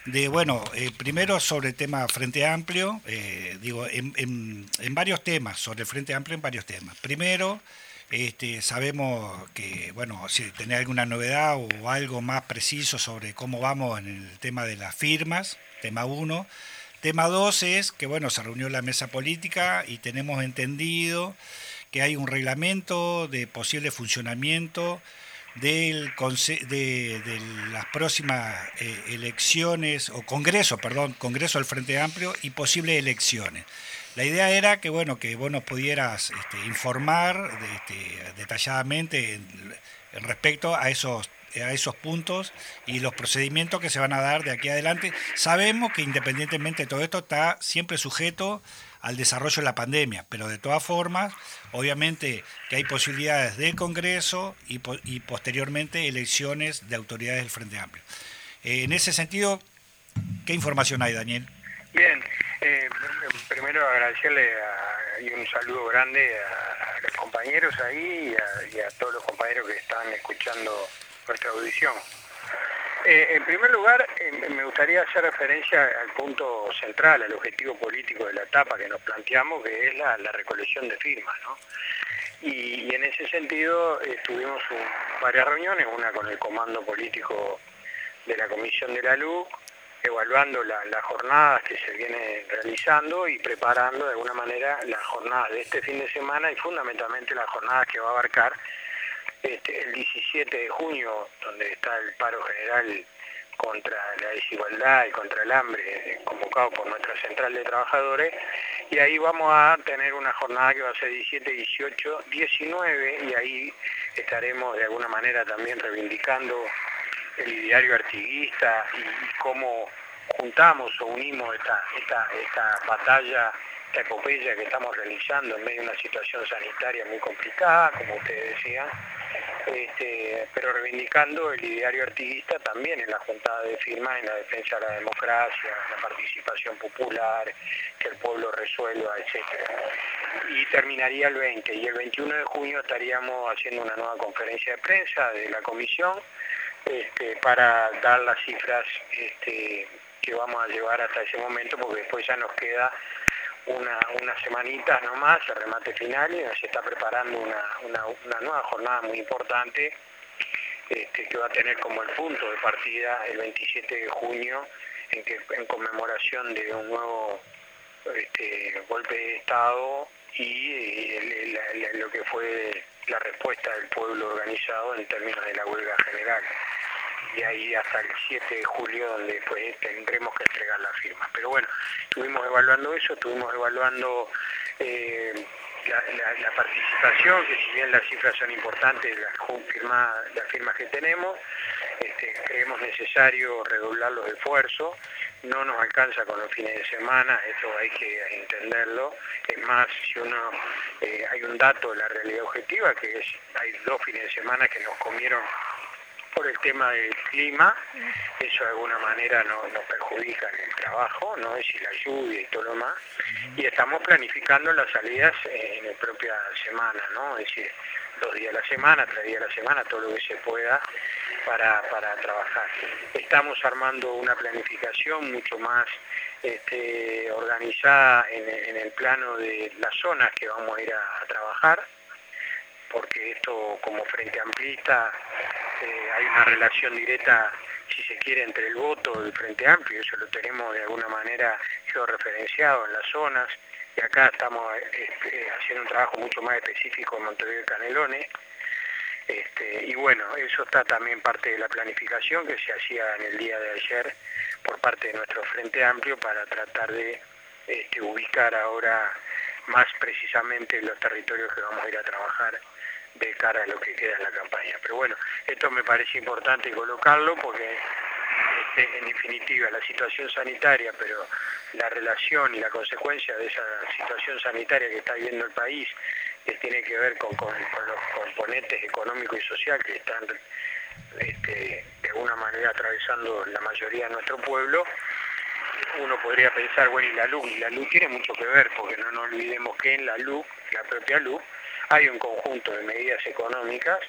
de, bueno, eh, primero sobre el tema Frente Amplio, eh, digo, en, varios temas, sobre el Frente Amplio en varios temas. Primero, este, sabemos que, bueno, si tenés alguna novedad o algo más preciso sobre cómo vamos en el tema de las firmas, tema uno. Tema dos es que, bueno, se reunió la mesa política y tenemos entendido que hay un reglamento de posible funcionamiento del de, de las próximas eh, elecciones, o congreso, perdón, congreso del Frente Amplio y posibles elecciones. La idea era que, bueno, que vos nos pudieras este, informar este, detalladamente en, en respecto a esos a esos puntos y los procedimientos que se van a dar de aquí adelante. Sabemos que independientemente de todo esto está siempre sujeto al desarrollo de la pandemia, pero de todas formas, obviamente que hay posibilidades del Congreso y posteriormente elecciones de autoridades del Frente Amplio. Eh, en ese sentido, ¿qué información hay, Daniel? Bien, eh, primero agradecerle a- y un saludo grande a, a los compañeros ahí y a, y a todos los compañeros que están escuchando nuestra audición. Eh, en primer lugar, me gustaría hacer referencia al punto central, al objetivo político de la etapa que nos planteamos, que es la, recolección de firmas. ¿no? Y, en ese sentido eh, tuvimos varias reuniones, una con el comando político de la Comisión de la Luz, evaluando las jornadas que se vienen realizando y preparando de alguna manera las jornadas de este fin de semana y fundamentalmente las jornadas que va a abarcar este, el 17 de junio, donde está el paro general contra la desigualdad y contra el hambre eh, convocado por nuestra central de trabajadores y ahí vamos a tener una jornada que va a ser 17, 18, 19 y ahí estaremos de alguna manera también reivindicando el ideario artiguista y, cómo juntamos o unimos esta, esta, esta batalla, esta epopeya que estamos realizando en medio de una situación sanitaria muy complicada, como ustedes decían, este, pero reivindicando el ideario artiguista también en la juntada de firmas, en la defensa de la democracia, la participación popular, que el pueblo resuelva, etc. Y terminaría el 20, y el 21 de junio estaríamos haciendo una nueva conferencia de prensa de la comisión este, para dar las cifras este, que vamos a llevar hasta ese momento, porque después ya nos queda una, una semanita nomás, el remate final, y se está preparando una, nueva jornada muy importante este, que va a tener como el punto de partida el 27 de junio, en, que, en conmemoración de un nuevo este, golpe de Estado y lo que fue la respuesta del pueblo organizado en términos de la huelga general y ahí hasta el 7 de julio donde pues tendremos que entregar la firma. Pero bueno, estuvimos evaluando eso, estuvimos evaluando eh, la, participación, que si bien las cifras son importantes, las, firmas que tenemos, este, creemos necesario redoblar los esfuerzos, no nos alcanza con los fines de semana, eso hay que entenderlo, es más, si uno, eh, hay un dato de la realidad objetiva, que es, hay dos fines de semana que nos comieron por el tema del clima, eso de alguna manera nos perjudica en el trabajo, ¿no? es decir, la lluvia y todo lo más, y estamos planificando las salidas en la propia semana, ¿no? es decir, dos días a la semana, tres días a la semana, todo lo que se pueda para, trabajar. Estamos armando una planificación mucho más este, organizada en, el plano de las zonas que vamos a ir a trabajar, porque esto como Frente Amplista eh, hay una relación directa, si se quiere, entre el voto del Frente Amplio, eso lo tenemos de alguna manera referenciado en las zonas, y acá estamos este, haciendo un trabajo mucho más específico en Montevideo y Canelones, este, y bueno, eso está también parte de la planificación que se hacía en el día de ayer por parte de nuestro Frente Amplio para tratar de este, ubicar ahora más precisamente los territorios que vamos a ir a trabajar de cara a lo que queda en la campaña. Pero bueno, esto me parece importante colocarlo porque en definitiva la situación sanitaria, pero la relación y la consecuencia de esa situación sanitaria que está viviendo el país, que tiene que ver con, los componentes económicos y sociales que están este, de alguna manera atravesando la mayoría de nuestro pueblo, uno podría pensar, bueno, y la luz, y la luz tiene mucho que ver, porque no nos olvidemos que en la luz, la propia luz, hay un conjunto de medidas económicas,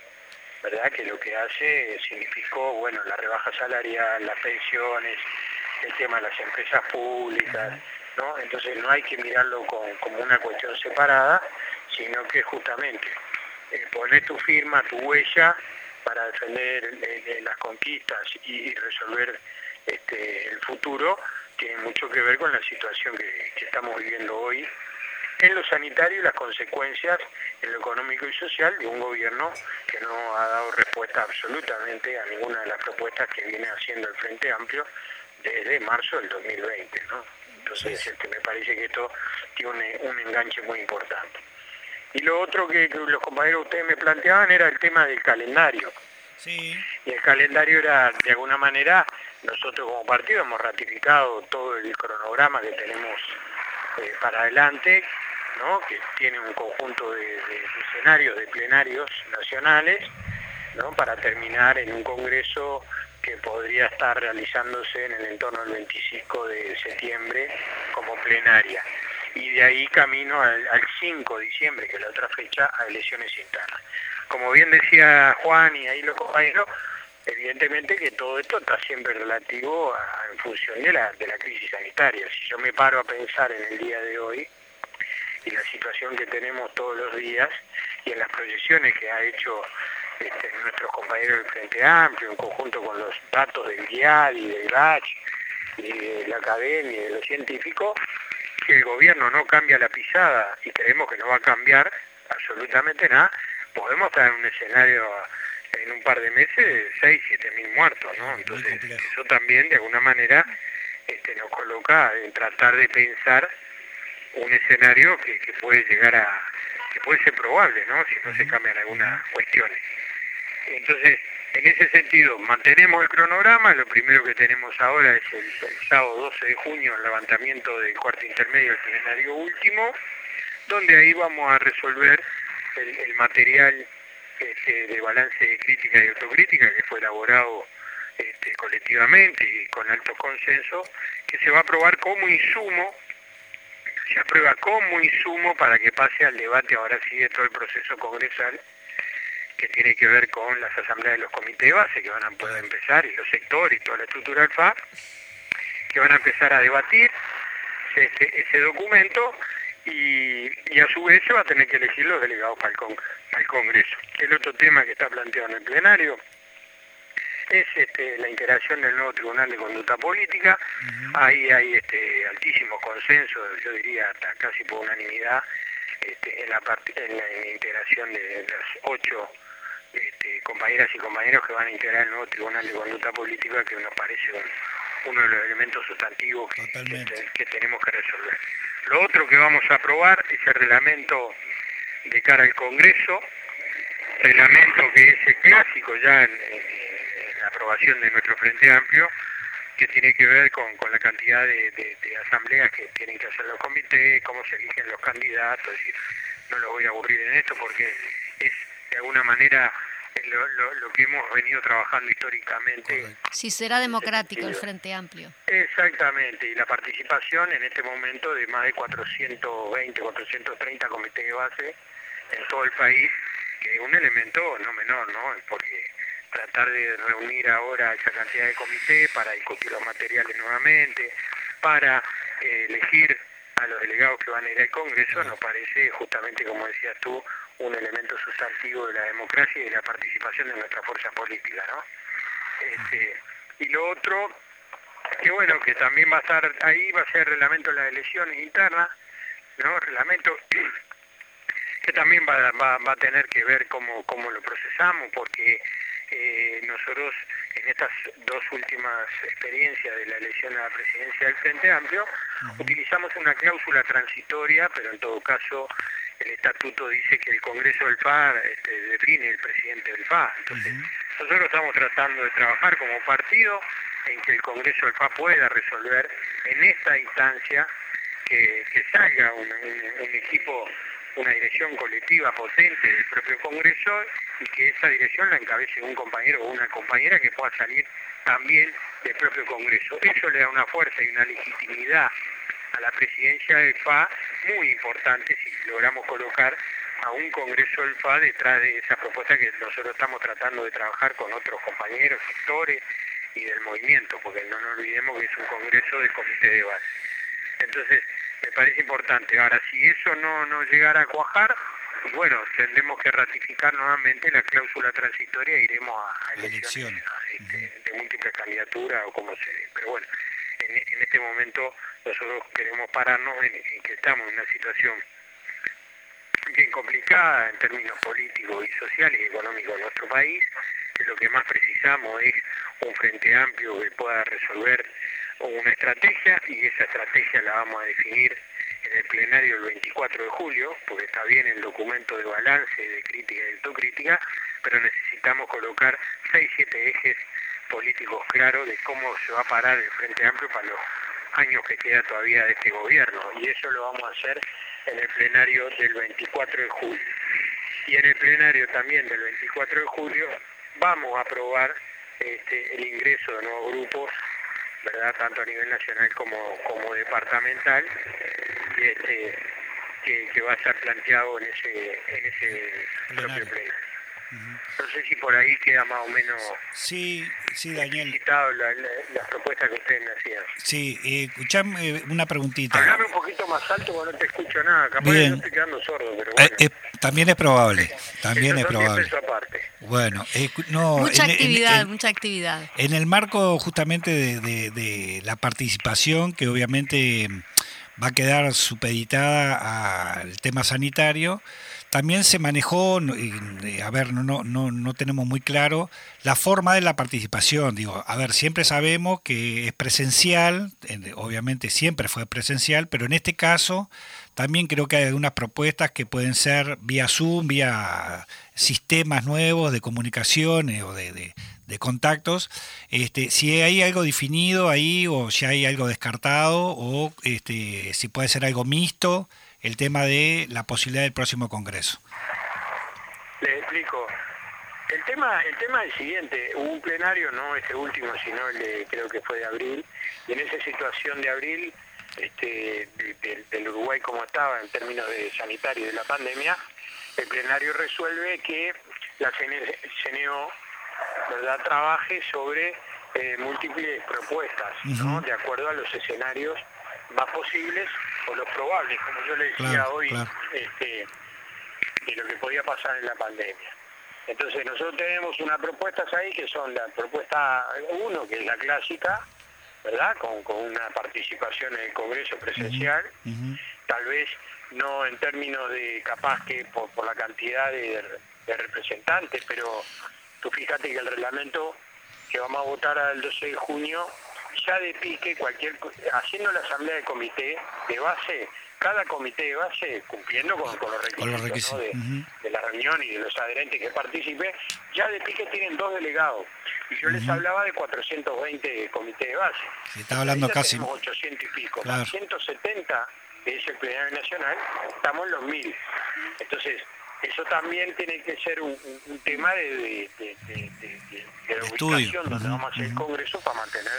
¿verdad? Que lo que hace significó, bueno, la rebaja salarial, las pensiones, el tema de las empresas públicas, ¿no? Entonces no hay que mirarlo como una cuestión separada, sino que justamente eh, poner tu firma, tu huella para defender eh, las conquistas y, resolver este, el futuro, tiene mucho que ver con la situación que estamos viviendo hoy en lo sanitario y las consecuencias en lo económico y social de un gobierno que no ha dado respuesta absolutamente a ninguna de las propuestas que viene haciendo el Frente Amplio desde marzo del 2020. ¿no? Entonces este, me parece que esto tiene un, enganche muy importante. Y lo otro que, los compañeros ustedes me planteaban era el tema del calendario. Sí. Y el calendario era, de alguna manera, nosotros como partido hemos ratificado todo el cronograma que tenemos eh, para adelante, que tiene un conjunto de, escenarios, de plenarios nacionales, para terminar en un congreso que podría estar realizándose en el entorno del 25 de septiembre como plenaria. Y de ahí camino al, 5 de diciembre, que es la otra fecha, a elecciones internas. Como bien decía Juan y ahí los compañeros, evidentemente que todo esto está siempre relativo en función de la, de la crisis sanitaria. Si yo me paro a pensar en el día de hoy, y la situación que tenemos todos los días y en las proyecciones que ha hecho este, nuestros compañeros del Frente Amplio, en conjunto con los datos del GIAD y del GACH y de la academia y de los científicos, que el gobierno no cambia la pisada y creemos que no va a cambiar absolutamente nada, podemos estar en un escenario en un par de meses de 6, 7 mil muertos, ¿no? Entonces eso también de alguna manera este, nos coloca en tratar de pensar un escenario que, que puede llegar a, que puede ser probable, ¿no? Si no se cambian algunas cuestiones. Entonces, en ese sentido, mantenemos el cronograma, lo primero que tenemos ahora es el, sábado 12 de junio, el levantamiento del cuarto intermedio, el plenario último, donde ahí vamos a resolver el, material de balance de crítica y autocrítica que fue elaborado este, colectivamente y con alto consenso, que se va a aprobar como insumo, se aprueba como insumo para que pase al debate ahora sí de todo el proceso congresal que tiene que ver con las asambleas de los comités de base que van a poder empezar y los sectores y toda la estructura del que van a empezar a debatir ese, ese documento y, a su vez se va a tener que elegir los delegados para el, Congreso. El otro tema que está planteado en el plenario es este, la integración del nuevo Tribunal de Conducta Política. Ahí hay este, altísimo consenso, yo diría hasta casi por unanimidad, este, en, la en, la, integración de las ocho este, compañeras y compañeros que van a integrar el nuevo Tribunal de Conducta Política, que nos parece uno de los elementos sustantivos que, tenemos que resolver. Lo otro que vamos a aprobar es el reglamento de cara al Congreso, reglamento que es clásico ya en, la aprobación de nuestro Frente Amplio, que tiene que ver con, la cantidad de, asambleas que tienen que hacer los comités, cómo se eligen los candidatos, no lo voy a aburrir en esto porque es de alguna manera lo, que hemos venido trabajando históricamente. Si será democrático el Frente Amplio. Exactamente, y la participación en este momento de más de 420, 430 comités de base en todo el país, que es un elemento no menor, ¿no? Porque tratar de reunir ahora esa cantidad de comités para discutir los materiales nuevamente, para eh, elegir a los delegados que van a ir al Congreso, nos parece, justamente como decías tú, un elemento sustantivo de la democracia y de la participación de nuestra fuerza política, ¿no? Este, y lo otro, que bueno, que también va a estar ahí, va a ser el reglamento de las elecciones internas, ¿no? Reglamento que también va, va, va a tener que ver cómo, cómo lo procesamos, porque eh, nosotros en estas dos últimas experiencias de la elección a la presidencia del Frente Amplio, utilizamos una cláusula transitoria, pero en todo caso el estatuto dice que el Congreso del FA este, define el presidente del FA. Entonces, nosotros estamos tratando de trabajar como partido en que el Congreso del FA pueda resolver en esta instancia que, salga un, equipo, una dirección colectiva potente del propio Congreso y que esa dirección la encabece un compañero o una compañera que pueda salir también del propio Congreso. Eso le da una fuerza y una legitimidad a la presidencia del FA muy importante si logramos colocar a un Congreso del FA detrás de esa propuesta que nosotros estamos tratando de trabajar con otros compañeros, sectores y del movimiento, porque no nos olvidemos que es un Congreso del Comité de Base. Entonces, me parece importante. Ahora, si eso no, no llegara a cuajar, bueno, tendremos que ratificar nuevamente la cláusula transitoria e iremos a, elecciones, este, de múltiples candidaturas o como se Pero bueno, en este momento nosotros queremos pararnos en, que estamos en una situación bien complicada en términos políticos y sociales y económicos de nuestro país, lo que más precisamos es un frente amplio que pueda resolver una estrategia y esa estrategia la vamos a definir en el plenario el 24 de julio, porque está bien el documento de balance, de crítica y de autocrítica, pero necesitamos colocar 6, 7 ejes políticos claros de cómo se va a parar el Frente Amplio para los años que queda todavía de este gobierno y eso lo vamos a hacer en el plenario del 24 de julio. Y en el plenario también del 24 de julio vamos a aprobar este, el ingreso de nuevos grupos, ¿verdad? tanto a nivel nacional como, como departamental, este, que, va a estar planteado en ese, en ese propio plenario. No sé si por ahí queda más o menos sí, sí, Daniel. La, las propuestas que ustedes me hacían. Sí, eh, escuchame eh, una preguntita. Hablame un poquito más alto porque no te escucho nada. Capaz Bien. no estoy quedando sordo, pero eh, bueno. también es probable, también es probable. Aparte. Bueno, eh, no, mucha en- en- actividad, en- mucha actividad. En el marco justamente de, de- de la participación, que obviamente va a quedar supeditada al tema sanitario, también se manejó, eh, a ver, no, no, no, tenemos muy claro la forma de la participación. Digo, a ver, siempre sabemos que es presencial, en- obviamente siempre fue presencial, pero en este caso también creo que hay algunas propuestas que pueden ser vía Zoom, vía sistemas nuevos de comunicación eh, o de, de- de contactos. Este, si hay algo definido ahí o si hay algo descartado o este, si puede ser algo mixto, el tema de la posibilidad del próximo Congreso. Les explico. El tema, el tema es el siguiente, hubo un plenario, no este último, sino el de, creo que fue de abril, y en esa situación de abril, este, de- de- del Uruguay como estaba en términos de sanitario y de la pandemia, el plenario resuelve que la CNE CNO ¿verdad? trabaje sobre eh, múltiples propuestas, ¿no? De acuerdo a los escenarios más posibles o los probables, como yo le decía Claro, hoy, claro. este, de lo que podía pasar en la pandemia. Entonces nosotros tenemos unas propuestas ahí que son la propuesta 1, que es la clásica, ¿verdad? Con, con una participación en el Congreso presencial, tal vez no en términos de capaz que por, por la cantidad de, de representantes, pero tú fíjate que el reglamento que vamos a votar el 12 de junio, ya de pique cualquier, haciendo la asamblea de comité de base, cada comité de base cumpliendo con, con los requisitos, Con los ¿no? requisitos. de, de la reunión y de los adherentes que participen, ya de pique tienen dos delegados. Y yo les hablaba de 420 comités de base. Se está hablando casi. Tenemos 800 y pico. Claro. Más 170 que es el plenario nacional, estamos en los 1000. Entonces, eso también tiene que ser un, tema de, de, de- de- de- de- de la ubicación donde vamos a hacer el Congreso para mantener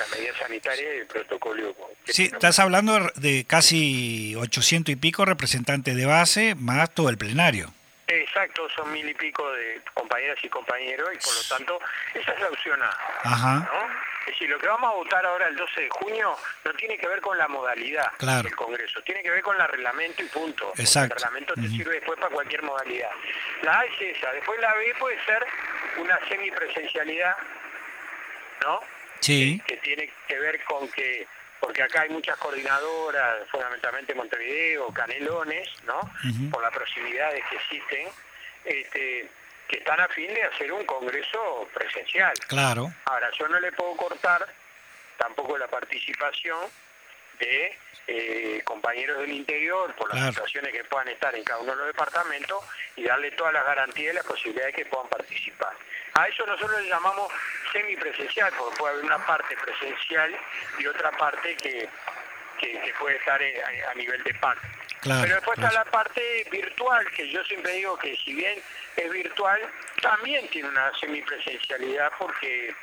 la medida sanitaria y el protocolo. Sí, estás hablando de casi 800 y pico representantes de base, más todo el plenario. Exacto, son mil y pico de compañeras y compañeros y por lo tanto esa es la opción A. Ajá. ¿no? Es decir, lo que vamos a votar ahora el 12 de junio no tiene que ver con la modalidad Claro. del Congreso, tiene que ver con el reglamento y punto. Exacto. El reglamento te sirve después para cualquier modalidad. La A es esa, después la B puede ser una semipresencialidad, ¿no? Sí. que tiene que ver con que, porque acá hay muchas coordinadoras, fundamentalmente Montevideo, Canelones, ¿no? Por las proximidades que existen, este, que están a fin de hacer un congreso presencial. Claro. Ahora, yo no le puedo cortar tampoco la participación de eh, compañeros del interior por las Claro. situaciones que puedan estar en cada uno de los departamentos y darle todas las garantías y las posibilidades que puedan participar. A eso nosotros le llamamos semipresencial, porque puede haber una parte presencial y otra parte que, que, que puede estar eh, a, a nivel de PAC. Claro, Pero después claro. está la parte virtual, que yo siempre digo que si bien es virtual, también tiene una semipresencialidad porque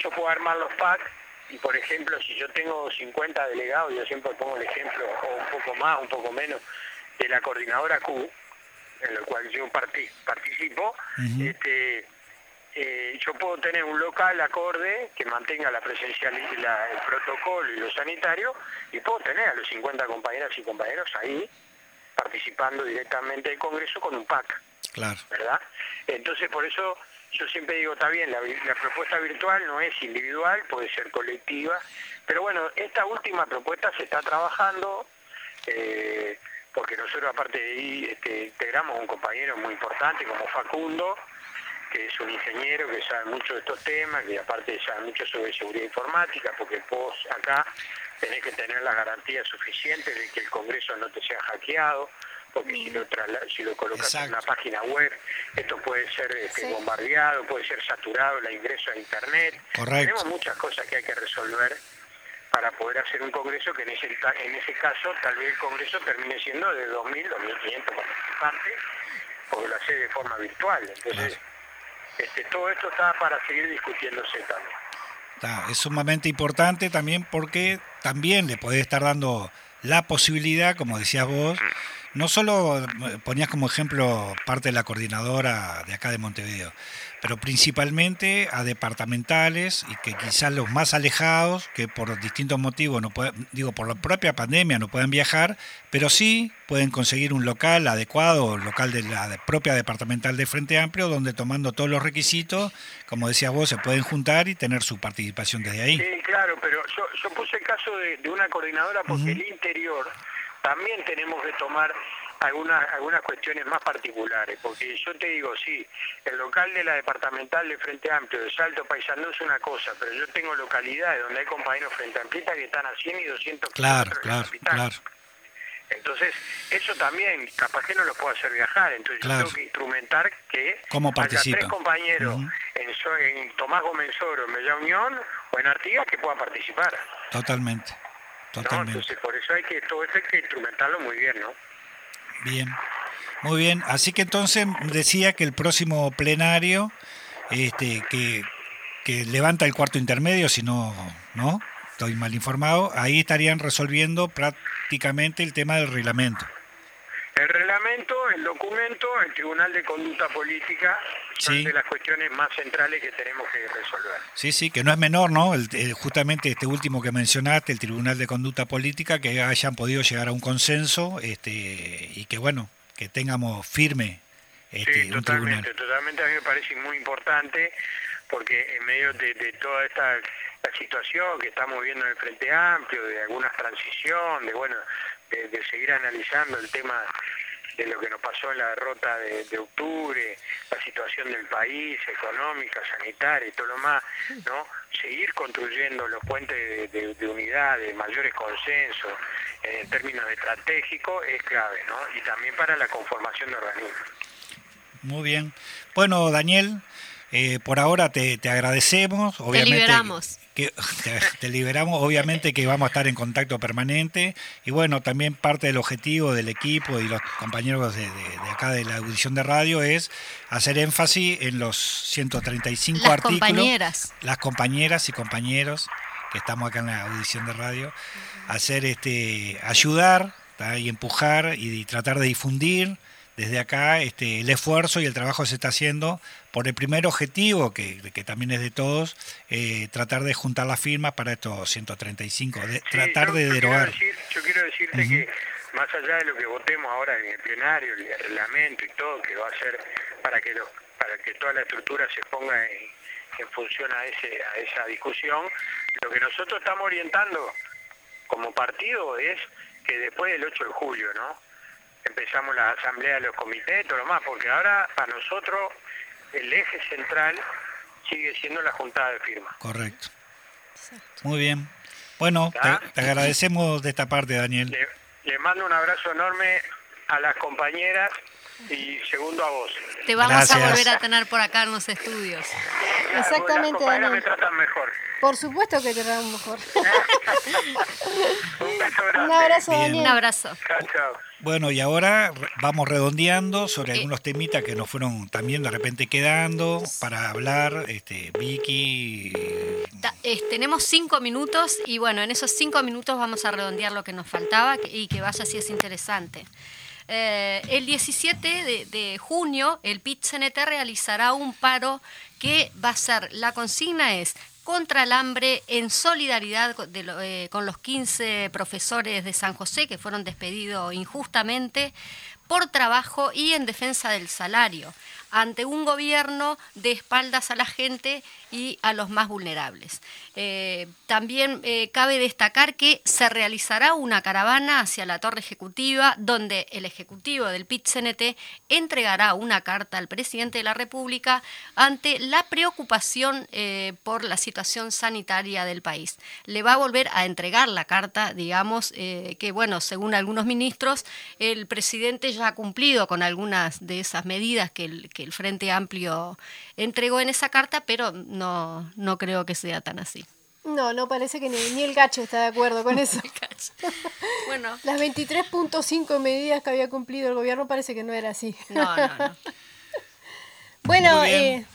yo puedo armar los PAC y por ejemplo si yo tengo 50 delegados, yo siempre pongo el ejemplo, o un poco más, un poco menos, de la coordinadora Q, en la cual yo parti- participo, este, eh, yo puedo tener un local acorde que mantenga la presencialidad, el protocolo y lo sanitario, y puedo tener a los 50 compañeras y compañeros ahí participando directamente del Congreso con un PAC. Claro. ¿verdad? Entonces, por eso yo siempre digo, está bien, la, propuesta virtual no es individual, puede ser colectiva, pero bueno, esta última propuesta se está trabajando, eh, porque nosotros aparte de ahí este, integramos un compañero muy importante como Facundo, que es un ingeniero que sabe mucho de estos temas, que aparte sabe mucho sobre seguridad informática, porque vos acá tenés que tener las garantías suficientes de que el Congreso no te sea hackeado, porque si lo, trasla- si lo colocas en una página web, esto puede ser este, Sí. bombardeado, puede ser saturado el ingreso a Internet. Correcto. Tenemos muchas cosas que hay que resolver para poder hacer un congreso que en ese, en ese caso tal vez el congreso termine siendo de 2.000, 2.500 participantes, porque lo hace de forma virtual. Entonces, este, todo esto está para seguir discutiéndose también. Está, es sumamente importante también porque también le puede estar dando la posibilidad, como decías vos, no solo eh, ponías como ejemplo parte de la coordinadora de acá de Montevideo, pero principalmente a departamentales y que quizás los más alejados, que por distintos motivos, no pueden, digo, por la propia pandemia no pueden viajar, pero sí pueden conseguir un local adecuado, local de la propia departamental de Frente Amplio, donde tomando todos los requisitos, como decías vos, se pueden juntar y tener su participación desde ahí. Sí, claro, pero yo, puse el caso de, una coordinadora porque el interior también tenemos que tomar algunas algunas cuestiones más particulares, porque yo te digo, sí, el local de la departamental de Frente Amplio de Salto Paisandú es una cosa, pero yo tengo localidades donde hay compañeros Frente Amplita que están a 100 y 200 claro, claro, claro. Entonces, eso también, capaz que no lo puedo hacer viajar, entonces yo tengo que instrumentar que ¿Cómo haya tres compañeros en, Tomás Gómez Oro, en Bella Unión o en Artigas que puedan participar. Totalmente, totalmente. Entonces, por eso hay que, todo esto hay que instrumentarlo muy bien, ¿no? Bien, muy bien. Así que entonces decía que el próximo plenario, este, que, que levanta el cuarto intermedio, si no, ¿no? Estoy mal informado, ahí estarían resolviendo prácticamente el tema del reglamento. El reglamento, el documento, el Tribunal de Conducta Política son de las cuestiones más centrales que tenemos que resolver. Sí, sí, que no es menor, ¿no? justamente este último que mencionaste, el Tribunal de Conducta Política, que hayan podido llegar a un consenso este, y que, bueno, que tengamos firme este, sí, totalmente, totalmente a mí me parece muy importante porque en medio de, toda esta la situación que estamos viendo en el Frente Amplio, de alguna transición, de bueno, de, seguir analizando el tema de lo que nos pasó en la derrota de, octubre, la situación del país, económica, sanitaria y todo lo más, ¿no? Seguir construyendo los puentes de, unidad, de mayores consensos en términos estratégicos es clave, ¿no? Y también para la conformación de organismos. Muy bien. Bueno, Daniel, eh, por ahora te, te agradecemos. Obviamente, te liberamos. Que, te, liberamos, obviamente que vamos a estar en contacto permanente. Y bueno, también parte del objetivo del equipo y los compañeros de, acá de la audición de radio es hacer énfasis en los 135 las artículos. Compañeras. Las compañeras y compañeros que estamos acá en la audición de radio. Hacer este, ayudar y empujar y tratar de difundir desde acá este, el esfuerzo y el trabajo se está haciendo por el primer objetivo, que, que también es de todos, eh, tratar de juntar las firmas para estos 135, de, tratar de derogar. yo quiero decirte que más allá de lo que votemos ahora en el plenario, el reglamento y todo, que va a ser para que, para que toda la estructura se ponga en, en función a, ese, a esa discusión, lo que nosotros estamos orientando como partido es que después del 8 de julio, ¿no? Empezamos la asamblea de los comités, todo lo más, porque ahora para nosotros el eje central sigue siendo la juntada de firmas. Correcto. Muy bien. Bueno, te, agradecemos de esta parte, Daniel. Le, mando un abrazo enorme a las compañeras y segundo a vos. Te vamos a volver a tener por acá en los estudios. Exactamente, Daniel. me tratan mejor. Por supuesto que te tratan mejor. un, abrazo, Daniel. Un abrazo. Chao, chao. Bueno, y ahora vamos redondeando sobre algunos temitas que nos fueron también de repente quedando para hablar, este, Vicky. tenemos cinco minutos y bueno, en esos cinco minutos vamos a redondear lo que nos faltaba y que vaya si es interesante. Eh, el 17 de, junio el PIT-CNT realizará un paro que va a ser, la consigna es contra el hambre en solidaridad eh, con los 15 profesores de San José que fueron despedidos injustamente por trabajo y en defensa del salario ante un gobierno de espaldas a la gente y a los más vulnerables. Eh, también eh, cabe destacar que se realizará una caravana hacia la torre ejecutiva donde el ejecutivo del PIT-CNT entregará una carta al presidente de la República ante la preocupación eh, por la situación sanitaria del país. Le va a volver a entregar la carta, digamos, que bueno, según algunos ministros, el presidente ya ha cumplido con algunas de esas medidas que que el Frente Amplio entregó en esa carta, pero no, no creo que sea tan así. No, no parece que ni, el gacho está de acuerdo con eso. bueno. Las 23.5 medidas que había cumplido el gobierno parece que no era así. No, no, no. bueno, eh,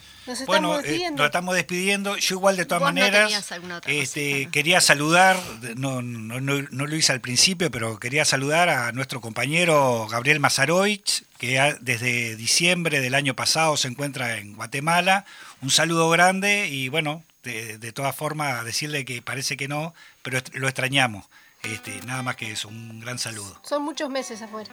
bueno, eh, nos estamos despidiendo. Yo igual de todas maneras este, quería saludar, no, no, no, lo hice al principio, pero quería saludar a nuestro compañero Gabriel Mazaroich, que desde diciembre del año pasado se encuentra en Guatemala. Un saludo grande y bueno, de, de todas formas decirle que parece que no, pero lo extrañamos. Este, nada más que eso, un gran saludo. Son muchos meses afuera.